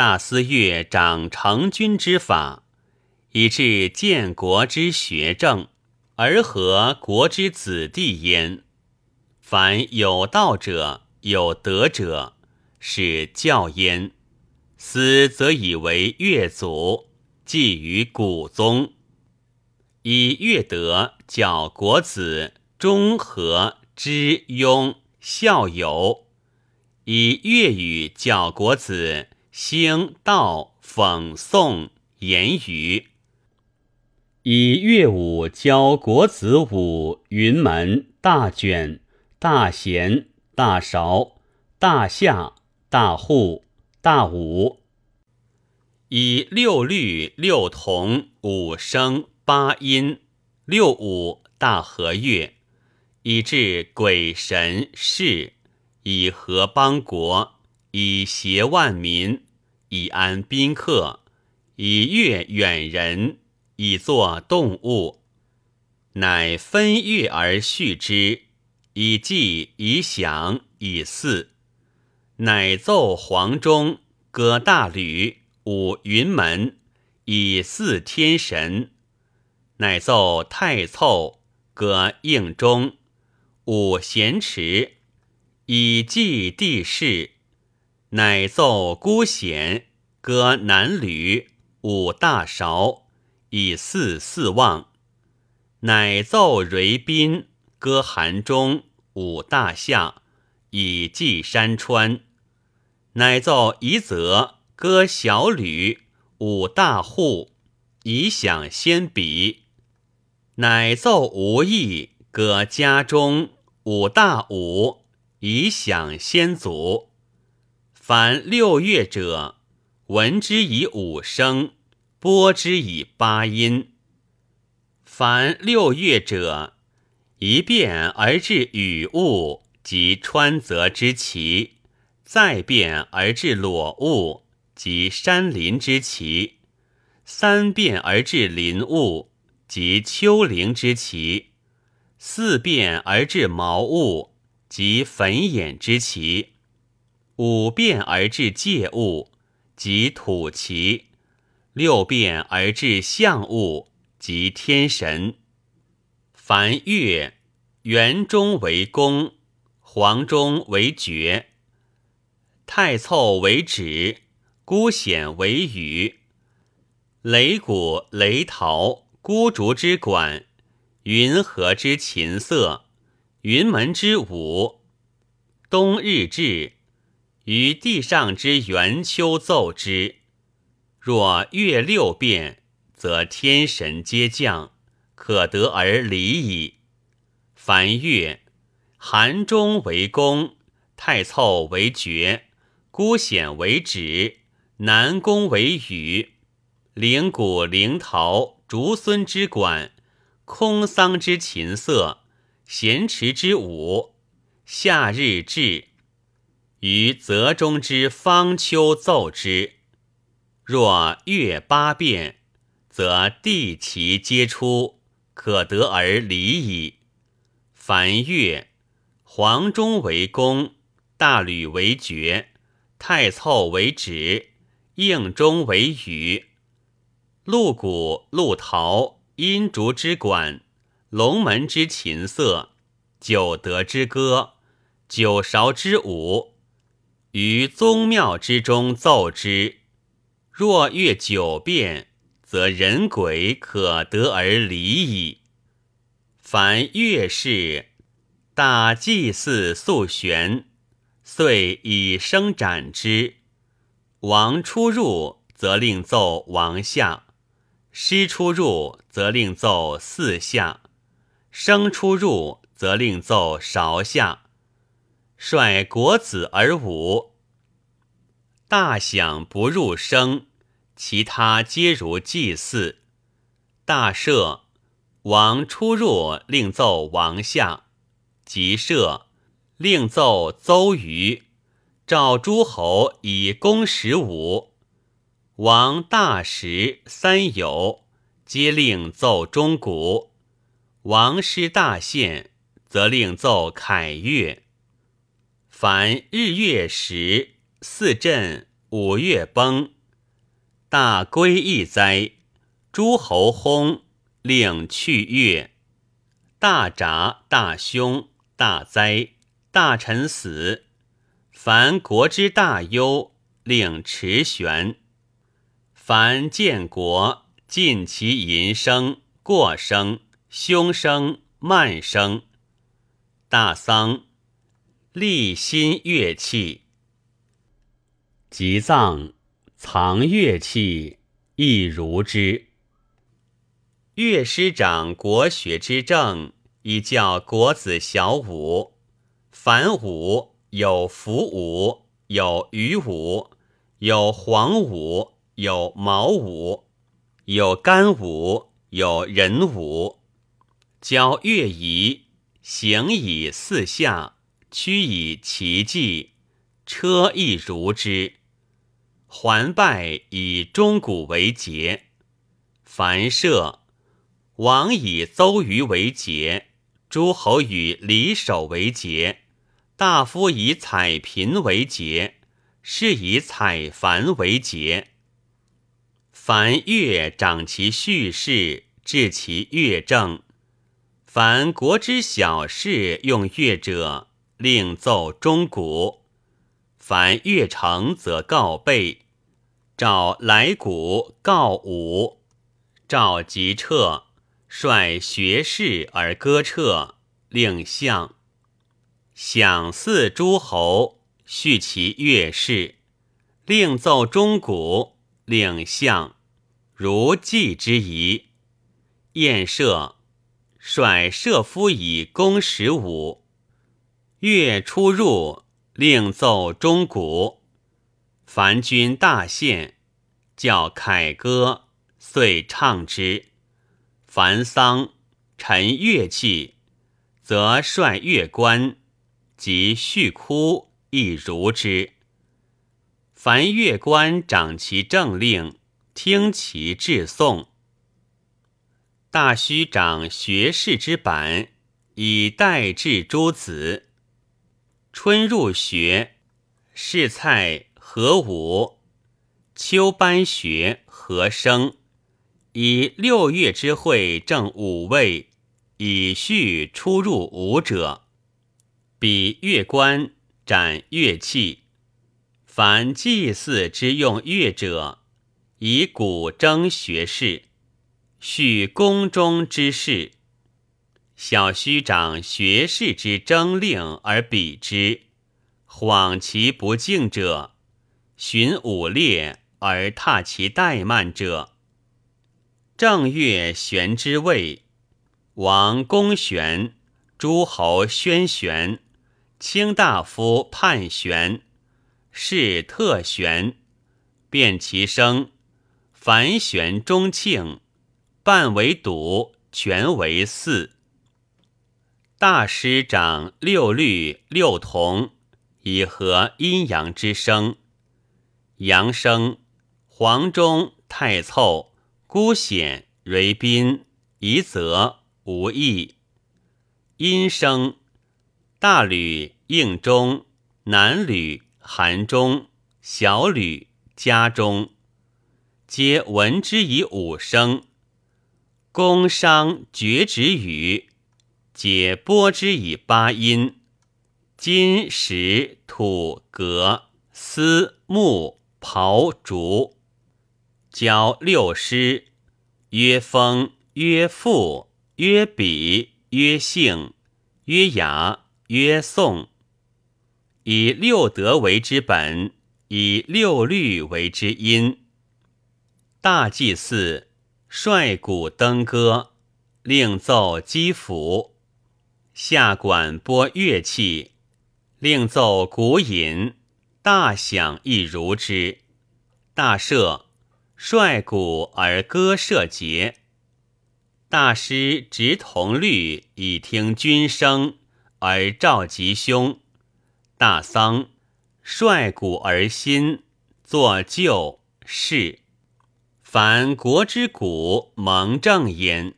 大司乐掌成君之法，以致建国之学政，而和国之子弟焉。凡有道者、有德者，是教焉。斯则以为乐祖，寄于古宗，以乐德教国子忠和知庸孝友，以乐语教国子兴道讽颂言语，以乐舞教国子舞云门大卷。大弦、大勺、大夏、大户、大舞，以六律、六同、五声、八音、六五大和乐，以治鬼神事，以和邦国，以谐万民，以安宾客，以悦远人，以作动物，乃分乐而序之。以祭以享以祀，乃奏黄钟，歌大吕，舞云门，以祀天神；乃奏太凑，歌应钟，舞咸池，以祭地势；乃奏孤弦，歌南吕，舞大韶，以祀四望；乃奏蕤宾。歌寒中，舞大夏，以祭山川；乃奏夷则，歌小吕，舞大户，以享先比；乃奏无义，歌家中，舞大舞，以享先祖。凡六乐者，闻之以五声，播之以八音。凡六乐者。一变而至雨雾及川泽之奇，再变而至裸雾及山林之奇，三变而至林雾及丘陵之奇，四变而至茅雾及粉眼之奇，五变而至介物及土奇，六变而至象物及天神。凡月圆中为宫，黄中为爵，太凑为止，孤显为羽，擂鼓、擂陶、孤竹之管，云和之琴瑟，云门之舞，冬日至，于地上之圆丘奏之。若月六变，则天神皆降。可得而离矣。凡乐，韩中为公，太凑为爵，孤显为止，南宫为羽，灵谷、灵陶、竹孙之管，空桑之琴瑟，咸池之舞，夏日至，于泽中之方丘奏之。若乐八变，则地齐皆出。可得而离矣。凡乐，黄钟为公，大吕为爵，太凑为止，应钟为羽，鹿鼓、鹿陶、阴竹之管，龙门之琴瑟，九德之歌，九韶之舞，于宗庙之中奏之。若乐九变。则人鬼可得而离矣。凡乐事，大祭祀素玄，遂以声斩之。王出入，则令奏王下；师出入，则令奏四下；生出入，则令奏韶下。率国子而舞，大响不入声。其他皆如祭祀，大赦，王出入令奏王下；即赦，令奏邹瑜。召诸侯以公十五。王大食三友，皆令奏钟鼓。王师大献，则令奏凯乐。凡日月食四震五月崩，大归一哉！诸侯薨，令去月。大札、大凶、大灾，大臣死。凡国之大忧，令持悬。凡建国，尽其淫生、过生、凶生、慢生。大丧，立新乐器。及藏，藏乐器，亦如之。乐师长国学之政，以教国子小舞。凡舞有伏舞，有羽舞，有黄舞，有毛舞，有干舞，有人舞。教乐仪，行以四下，屈以其迹，车亦如之。环拜以钟鼓为节，凡射。王以邹鱼为节，诸侯以离首为节，大夫以采苹为节，士以采凡为节。凡乐长其序事，治其乐政。凡国之小事用乐者，令奏钟鼓。凡乐成，则告备。召来鼓，告舞，召即撤。率学士而歌彻，令相享祀诸侯，叙其乐事，令奏钟鼓，令相如祭之仪。宴射，率射夫以公十五。乐出入，令奏钟鼓。凡军大献，教凯歌，遂唱之。凡丧，陈乐器，则率乐官及序哭亦如之。凡乐官掌其政令，听其致颂。大须长学士之板，以代治诸子。春入学，试菜何武；秋班学何生。以六月之会正五位，以序出入五者。比乐官斩乐器，凡祭祀之用乐者，以古筝学士，叙宫中之事。小虚长学士之征令而比之，恍其不敬者，寻武烈而踏其怠慢者。正月玄之位，王公玄，诸侯宣玄，卿大夫判玄，是特玄，辨其声。凡玄中庆，半为笃，全为嗣。大师长六律六同，以合阴阳之声。阳生，黄中太凑。孤显蕊宾夷则无益。阴生大吕应中南吕寒中小吕家中，皆闻之以五声。宫商角徵羽，皆播之以八音。金石土革丝木刨竹。教六师，曰风，曰赋，曰比，曰性，曰雅，曰颂。以六德为之本，以六律为之音。大祭祀，率鼓登歌，令奏击府。下管拨乐器，令奏鼓引。大响亦如之。大赦。率鼓而歌射节，大师执铜律以听君声而召吉凶。大丧，率鼓而新，作旧事。凡国之鼓蒙正焉。